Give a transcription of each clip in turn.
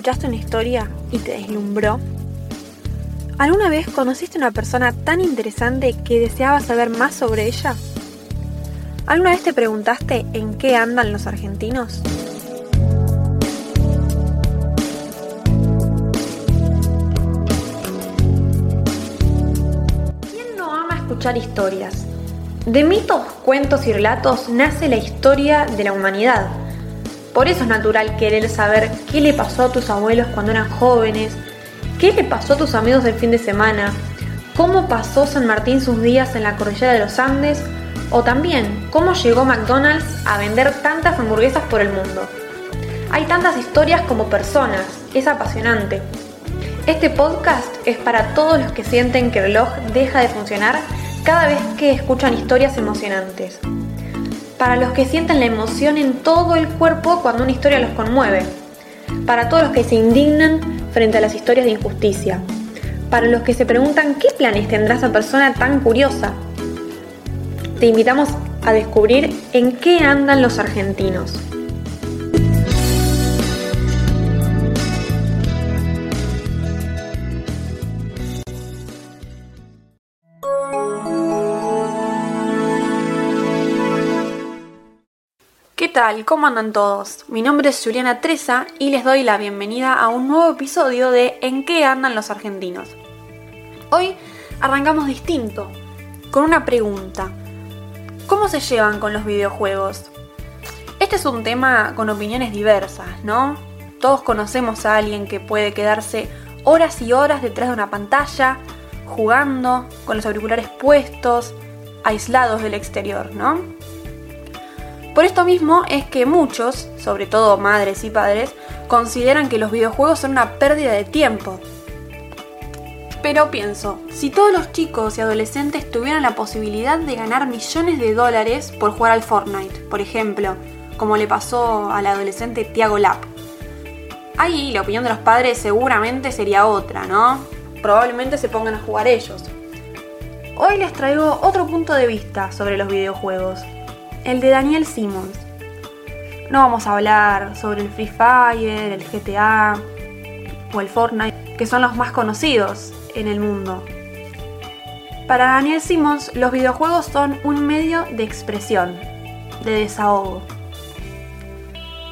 escuchaste una historia y te deslumbró? ¿Alguna vez conociste una persona tan interesante que deseabas saber más sobre ella? ¿Alguna vez te preguntaste en qué andan los argentinos? ¿Quién no ama escuchar historias? De mitos, cuentos y relatos nace la historia de la humanidad. Por eso es natural querer saber qué le pasó a tus abuelos cuando eran jóvenes, qué le pasó a tus amigos del fin de semana, cómo pasó San Martín sus días en la cordillera de los Andes o también cómo llegó McDonald's a vender tantas hamburguesas por el mundo. Hay tantas historias como personas, es apasionante. Este podcast es para todos los que sienten que el reloj deja de funcionar cada vez que escuchan historias emocionantes para los que sienten la emoción en todo el cuerpo cuando una historia los conmueve, para todos los que se indignan frente a las historias de injusticia, para los que se preguntan qué planes tendrá esa persona tan curiosa. Te invitamos a descubrir en qué andan los argentinos. ¿Cómo andan todos? Mi nombre es Juliana Treza y les doy la bienvenida a un nuevo episodio de En qué andan los argentinos. Hoy arrancamos distinto, con una pregunta. ¿Cómo se llevan con los videojuegos? Este es un tema con opiniones diversas, ¿no? Todos conocemos a alguien que puede quedarse horas y horas detrás de una pantalla, jugando, con los auriculares puestos, aislados del exterior, ¿no? Por esto mismo es que muchos, sobre todo madres y padres, consideran que los videojuegos son una pérdida de tiempo. Pero pienso, si todos los chicos y adolescentes tuvieran la posibilidad de ganar millones de dólares por jugar al Fortnite, por ejemplo, como le pasó al adolescente Tiago Lapp, ahí la opinión de los padres seguramente sería otra, ¿no? Probablemente se pongan a jugar ellos. Hoy les traigo otro punto de vista sobre los videojuegos, el de Daniel Simmons. No vamos a hablar sobre el Free Fire, el GTA o el Fortnite, que son los más conocidos en el mundo. Para Daniel Simmons, los videojuegos son un medio de expresión, de desahogo.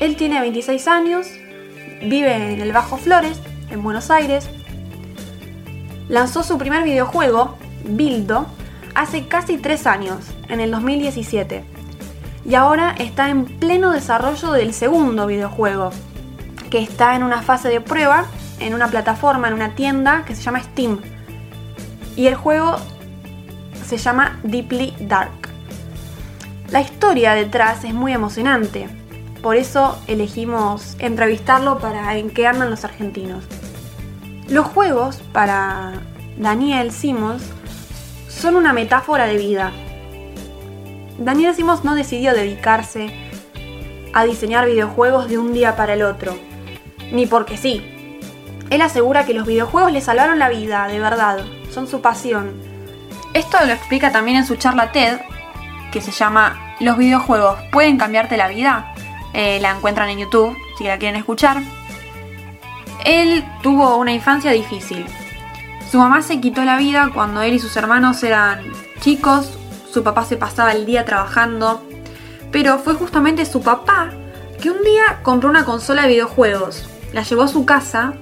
Él tiene 26 años, vive en el Bajo Flores, en Buenos Aires. Lanzó su primer videojuego, Bildo, hace casi 3 años, en el 2017 y ahora está en pleno desarrollo del segundo videojuego, que está en una fase de prueba en una plataforma, en una tienda que se llama Steam. Y el juego se llama Deeply Dark. La historia detrás es muy emocionante, por eso elegimos entrevistarlo para en qué andan los argentinos. Los juegos, para Daniel Simons, son una metáfora de vida, Daniel Simons no decidió dedicarse a diseñar videojuegos de un día para el otro, ni porque sí. Él asegura que los videojuegos le salvaron la vida, de verdad, son su pasión. Esto lo explica también en su charla TED, que se llama ¿Los videojuegos pueden cambiarte la vida? Eh, la encuentran en YouTube, si la quieren escuchar. Él tuvo una infancia difícil. Su mamá se quitó la vida cuando él y sus hermanos eran chicos, su papá se pasaba el día trabajando, pero fue justamente su papá que un día compró una consola de videojuegos, la llevó a su casa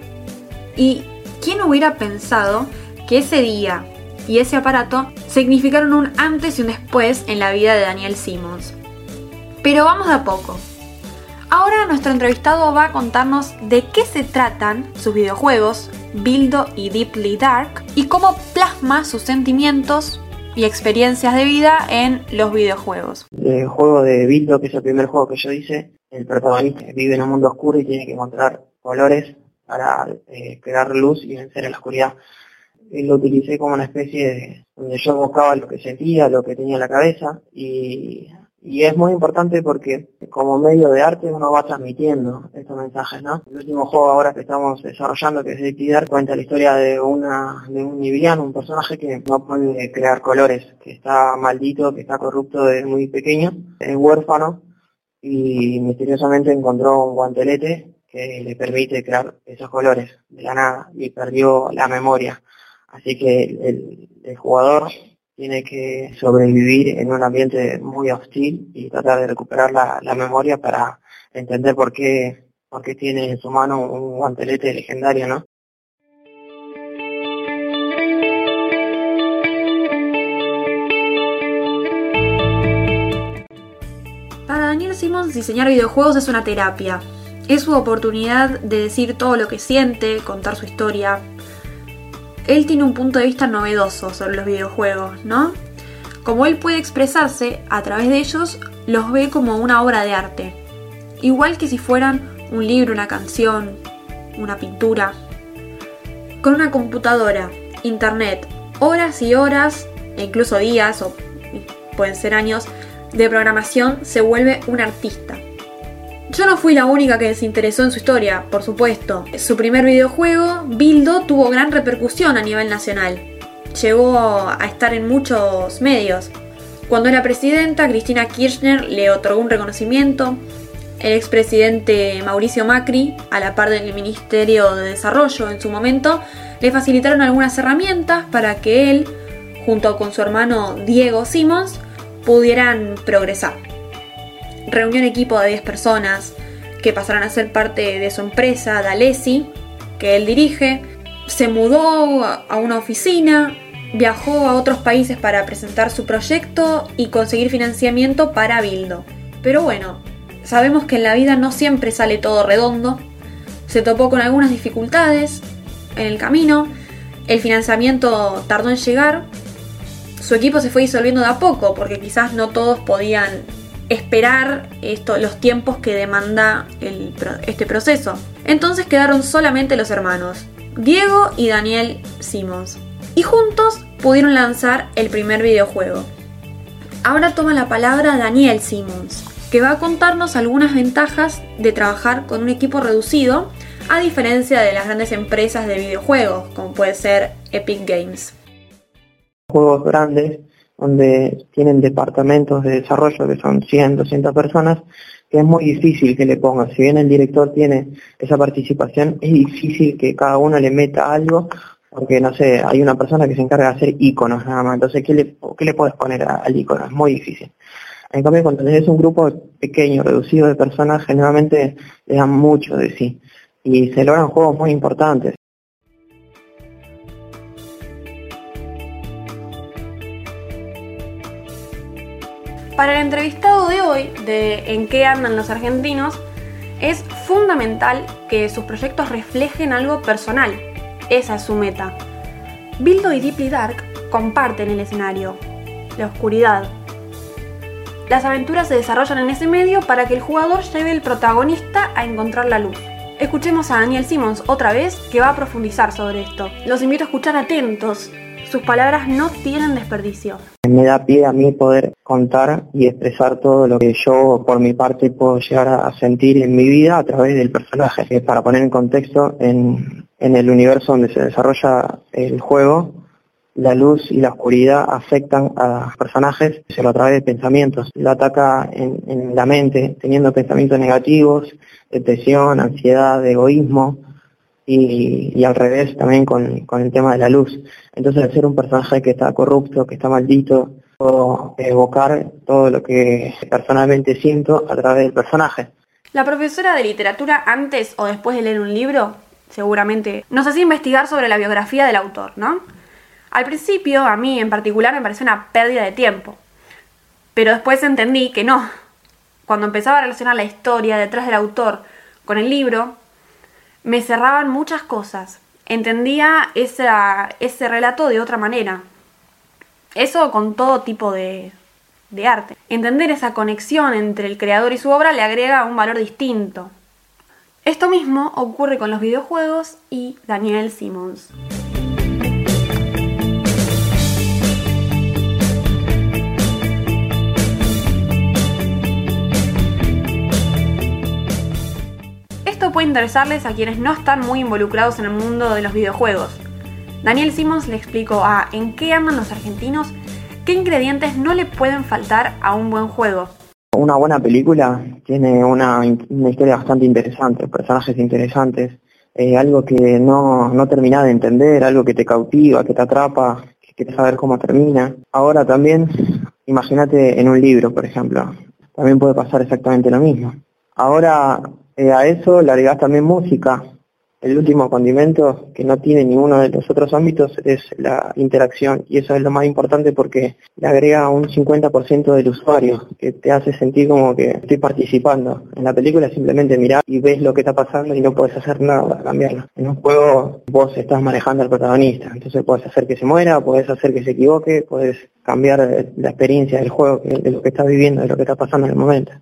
y ¿quién hubiera pensado que ese día y ese aparato significaron un antes y un después en la vida de Daniel Simmons? Pero vamos de a poco. Ahora nuestro entrevistado va a contarnos de qué se tratan sus videojuegos, Bildo y Deeply Dark, y cómo plasma sus sentimientos y experiencias de vida en los videojuegos. El juego de Bildo, que es el primer juego que yo hice, el protagonista vive en un mundo oscuro y tiene que encontrar colores para eh, crear luz y vencer a la oscuridad. Y lo utilicé como una especie de donde yo buscaba lo que sentía, lo que tenía en la cabeza y y es muy importante porque como medio de arte uno va transmitiendo estos mensajes, ¿no? El último juego ahora que estamos desarrollando, que es Liquidar, cuenta la historia de una de un niviano, un personaje que no puede crear colores, que está maldito, que está corrupto desde muy pequeño, es huérfano y misteriosamente encontró un guantelete que le permite crear esos colores de la nada y perdió la memoria. Así que el jugador tiene que sobrevivir en un ambiente muy hostil y tratar de recuperar la, memoria para entender por qué, por qué tiene en su mano un guantelete legendario, ¿no? Para Daniel Simmons diseñar videojuegos es una terapia. Es su oportunidad de decir todo lo que siente, contar su historia. Él tiene un punto de vista novedoso sobre los videojuegos, ¿no? Como él puede expresarse a través de ellos, los ve como una obra de arte. Igual que si fueran un libro, una canción, una pintura. Con una computadora, internet, horas y horas, e incluso días o pueden ser años, de programación se vuelve un artista. Yo no fui la única que se interesó en su historia, por supuesto. Su primer videojuego, Bildo, tuvo gran repercusión a nivel nacional. Llegó a estar en muchos medios. Cuando era presidenta, Cristina Kirchner le otorgó un reconocimiento. El expresidente Mauricio Macri, a la par del Ministerio de Desarrollo en su momento, le facilitaron algunas herramientas para que él, junto con su hermano Diego Simons, pudieran progresar. Reunió un equipo de 10 personas que pasaron a ser parte de su empresa, Dalesi, que él dirige. Se mudó a una oficina, viajó a otros países para presentar su proyecto y conseguir financiamiento para Bildo. Pero bueno, sabemos que en la vida no siempre sale todo redondo. Se topó con algunas dificultades en el camino. El financiamiento tardó en llegar. Su equipo se fue disolviendo de a poco porque quizás no todos podían esperar esto, los tiempos que demanda este proceso. Entonces quedaron solamente los hermanos, Diego y Daniel Simons. Y juntos pudieron lanzar el primer videojuego. Ahora toma la palabra Daniel Simons, que va a contarnos algunas ventajas de trabajar con un equipo reducido, a diferencia de las grandes empresas de videojuegos, como puede ser Epic Games. Juegos grandes donde tienen departamentos de desarrollo que son 100, 200 personas, que es muy difícil que le pongan. Si bien el director tiene esa participación, es difícil que cada uno le meta algo, porque no sé, hay una persona que se encarga de hacer iconos nada más. Entonces, ¿qué le, qué le puedes poner al icono? Es muy difícil. En cambio, cuando tenés un grupo pequeño, reducido de personas, generalmente le dan mucho de sí. Y se logran juegos muy importantes. Para el entrevistado de hoy, de En qué andan los argentinos, es fundamental que sus proyectos reflejen algo personal. Esa es su meta. Bildo y Deeply Dark comparten el escenario, la oscuridad. Las aventuras se desarrollan en ese medio para que el jugador lleve el protagonista a encontrar la luz. Escuchemos a Daniel Simmons otra vez que va a profundizar sobre esto. Los invito a escuchar atentos sus palabras no tienen desperdicio. Me da pie a mí poder contar y expresar todo lo que yo por mi parte puedo llegar a sentir en mi vida a través del personaje. Para poner en contexto, en, el universo donde se desarrolla el juego, la luz y la oscuridad afectan a los personajes solo a través de pensamientos. Lo ataca en la mente, teniendo pensamientos negativos, depresión, ansiedad, egoísmo, y, al revés también con, el tema de la luz. Entonces, al ser un personaje que está corrupto, que está maldito, puedo evocar todo lo que personalmente siento a través del personaje. La profesora de literatura, antes o después de leer un libro, seguramente nos hacía investigar sobre la biografía del autor, ¿no? Al principio, a mí en particular, me pareció una pérdida de tiempo. Pero después entendí que no. Cuando empezaba a relacionar la historia detrás del autor con el libro, me cerraban muchas cosas. Entendía ese relato de otra manera. Eso con todo tipo de, de arte. Entender esa conexión entre el creador y su obra le agrega un valor distinto. Esto mismo ocurre con los videojuegos y Daniel Simmons. Puede interesarles a quienes no están muy involucrados en el mundo de los videojuegos. Daniel Simmons le explicó a En qué aman los argentinos qué ingredientes no le pueden faltar a un buen juego. Una buena película tiene una, una historia bastante interesante, personajes interesantes, eh, algo que no, no termina de entender, algo que te cautiva, que te atrapa, que quieres saber cómo termina. Ahora también, imagínate en un libro, por ejemplo, también puede pasar exactamente lo mismo. Ahora eh, a eso le agregas también música, el último condimento que no tiene ninguno de los otros ámbitos es la interacción y eso es lo más importante porque le agrega un 50% del usuario que te hace sentir como que estoy participando. En la película simplemente mirás y ves lo que está pasando y no puedes hacer nada para cambiarlo. En un juego vos estás manejando al protagonista, entonces puedes hacer que se muera, puedes hacer que se equivoque, puedes cambiar la experiencia del juego, de lo que está viviendo, de lo que está pasando en el momento.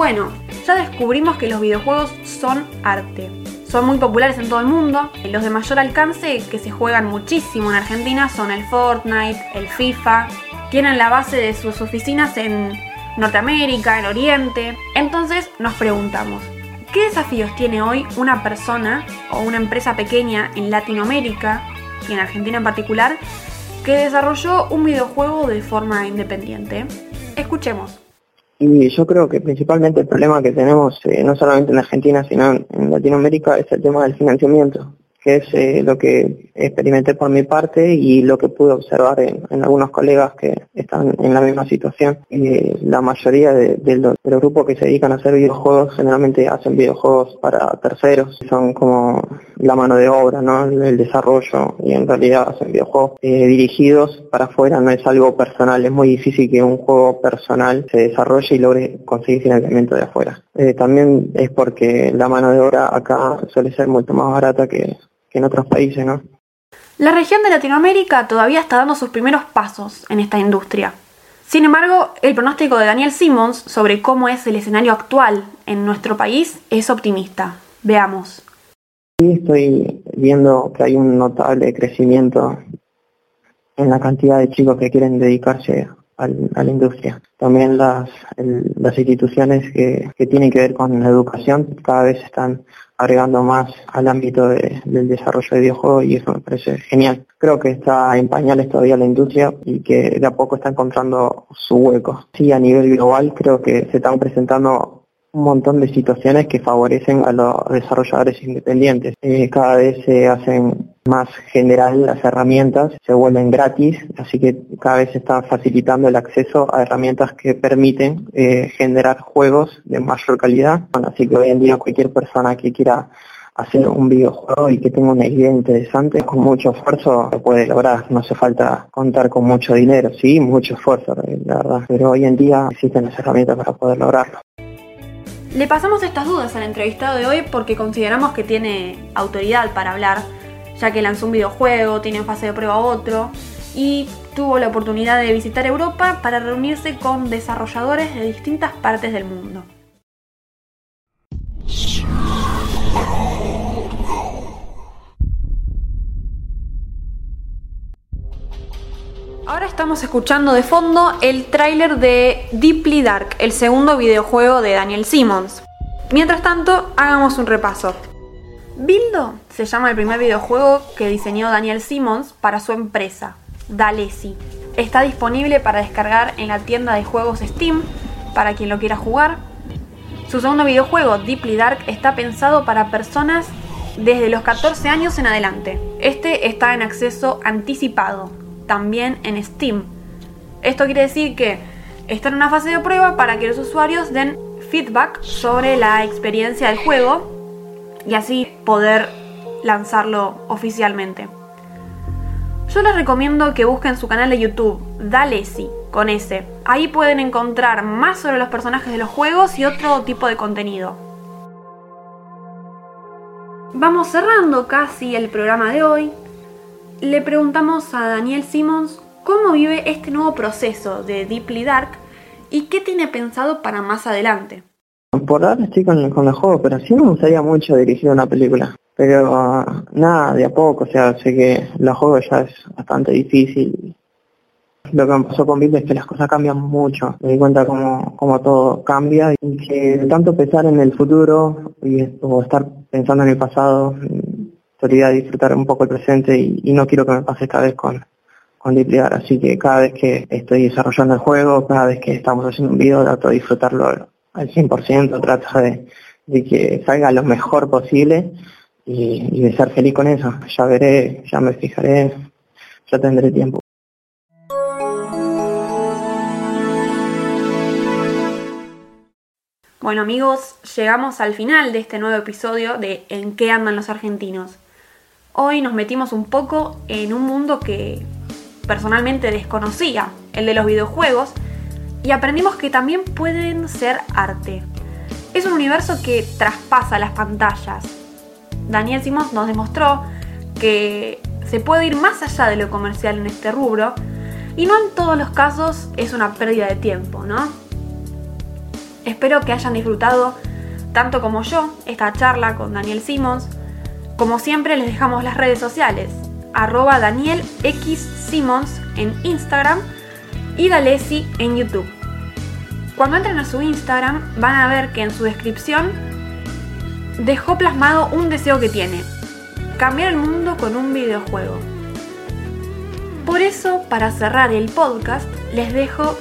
Bueno, ya descubrimos que los videojuegos son arte. Son muy populares en todo el mundo. Los de mayor alcance que se juegan muchísimo en Argentina son el Fortnite, el FIFA. Tienen la base de sus oficinas en Norteamérica, en Oriente. Entonces nos preguntamos, ¿qué desafíos tiene hoy una persona o una empresa pequeña en Latinoamérica y en Argentina en particular que desarrolló un videojuego de forma independiente? Escuchemos. Y yo creo que principalmente el problema que tenemos, eh, no solamente en Argentina, sino en Latinoamérica, es el tema del financiamiento que es eh, lo que experimenté por mi parte y lo que pude observar en, algunos colegas que están en la misma situación. Eh, la mayoría de, los, grupos que se dedican a hacer videojuegos generalmente hacen videojuegos para terceros, son como la mano de obra, ¿no? el, desarrollo y en realidad hacen videojuegos eh, dirigidos para afuera, no es algo personal, es muy difícil que un juego personal se desarrolle y logre conseguir financiamiento de afuera. también es porque la mano de obra acá suele ser mucho más barata que que en otros países, ¿no? La región de Latinoamérica todavía está dando sus primeros pasos en esta industria. Sin embargo, el pronóstico de Daniel Simmons sobre cómo es el escenario actual en nuestro país es optimista. Veamos. Sí, estoy viendo que hay un notable crecimiento en la cantidad de chicos que quieren dedicarse a la industria. También las, instituciones que, que tienen que ver con la educación cada vez están agregando más al ámbito del desarrollo de videojuegos y eso me parece genial. Creo que está en pañales todavía la industria y que de a poco está encontrando su hueco. Sí, a nivel global creo que se están presentando un montón de situaciones que favorecen a los desarrolladores independientes. Eh, cada vez se hacen más general las herramientas, se vuelven gratis, así que cada vez se está facilitando el acceso a herramientas que permiten eh, generar juegos de mayor calidad. así que hoy en día cualquier persona que quiera hacer un videojuego y que tenga una idea interesante, con mucho esfuerzo lo puede lograr. No hace falta contar con mucho dinero, sí, mucho esfuerzo, la verdad. Pero hoy en día existen las herramientas para poder lograrlo. Le pasamos estas dudas al entrevistado de hoy porque consideramos que tiene autoridad para hablar, ya que lanzó un videojuego, tiene en fase de prueba otro y tuvo la oportunidad de visitar Europa para reunirse con desarrolladores de distintas partes del mundo. Estamos escuchando de fondo el tráiler de Deeply Dark, el segundo videojuego de Daniel Simmons. Mientras tanto, hagamos un repaso. Bildo se llama el primer videojuego que diseñó Daniel Simmons para su empresa, Dalesi. Está disponible para descargar en la tienda de juegos Steam para quien lo quiera jugar. Su segundo videojuego, Deeply Dark, está pensado para personas desde los 14 años en adelante. Este está en acceso anticipado, también en Steam. Esto quiere decir que está en una fase de prueba para que los usuarios den feedback sobre la experiencia del juego y así poder lanzarlo oficialmente. Yo les recomiendo que busquen su canal de YouTube, Dalesi, con S. Ahí pueden encontrar más sobre los personajes de los juegos y otro tipo de contenido. Vamos cerrando casi el programa de hoy le preguntamos a Daniel Simmons cómo vive este nuevo proceso de Deeply Dark y qué tiene pensado para más adelante. Por ahora estoy con, con los juegos, pero sí me gustaría mucho dirigir una película. Pero nada, de a poco, o sea, sé que los juegos ya es bastante difícil. Lo que me pasó con Bill es que las cosas cambian mucho. Me di cuenta como, como todo cambia y que tanto pensar en el futuro y, o estar pensando en el pasado solía disfrutar un poco el presente y, no quiero que me pase esta vez con, con Dipligar, así que cada vez que estoy desarrollando el juego, cada vez que estamos haciendo un video, trato de disfrutarlo al 100%, trato de, de que salga lo mejor posible y de ser feliz con eso. Ya veré, ya me fijaré, ya tendré tiempo. Bueno amigos, llegamos al final de este nuevo episodio de En qué andan los argentinos. Hoy nos metimos un poco en un mundo que personalmente desconocía, el de los videojuegos, y aprendimos que también pueden ser arte. Es un universo que traspasa las pantallas. Daniel Simons nos demostró que se puede ir más allá de lo comercial en este rubro, y no en todos los casos es una pérdida de tiempo, ¿no? Espero que hayan disfrutado tanto como yo esta charla con Daniel Simons. Como siempre les dejamos las redes sociales, arroba Daniel X Simons en Instagram y Dalesi en YouTube. Cuando entren a su Instagram van a ver que en su descripción dejó plasmado un deseo que tiene, cambiar el mundo con un videojuego. Por eso, para cerrar el podcast, les dejo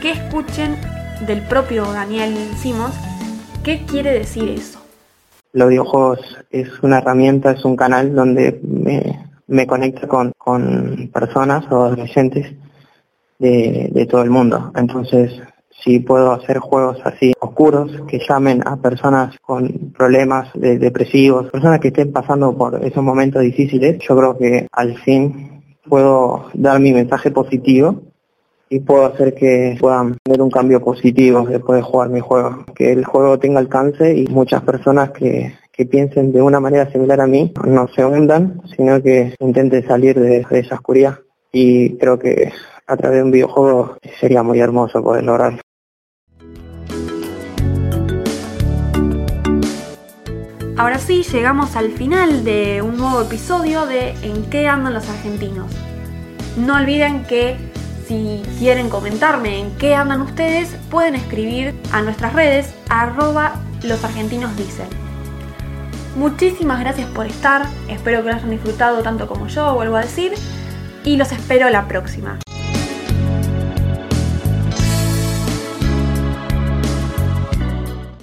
que escuchen del propio Daniel Simons qué quiere decir eso. Los videojuegos es una herramienta, es un canal donde me, me conecta con, con personas o adolescentes de, todo el mundo. Entonces, si puedo hacer juegos así oscuros que llamen a personas con problemas de depresivos, personas que estén pasando por esos momentos difíciles, yo creo que al fin puedo dar mi mensaje positivo y puedo hacer que puedan tener un cambio positivo después de jugar mi juego. Que el juego tenga alcance y muchas personas que, que piensen de una manera similar a mí no se hundan, sino que intenten salir de, de esa oscuridad. Y creo que a través de un videojuego sería muy hermoso poder lograrlo. Ahora sí, llegamos al final de un nuevo episodio de En qué andan los argentinos. No olviden que si quieren comentarme en qué andan ustedes, pueden escribir a nuestras redes arroba los argentinos. Muchísimas gracias por estar, espero que lo hayan disfrutado tanto como yo, vuelvo a decir, y los espero la próxima.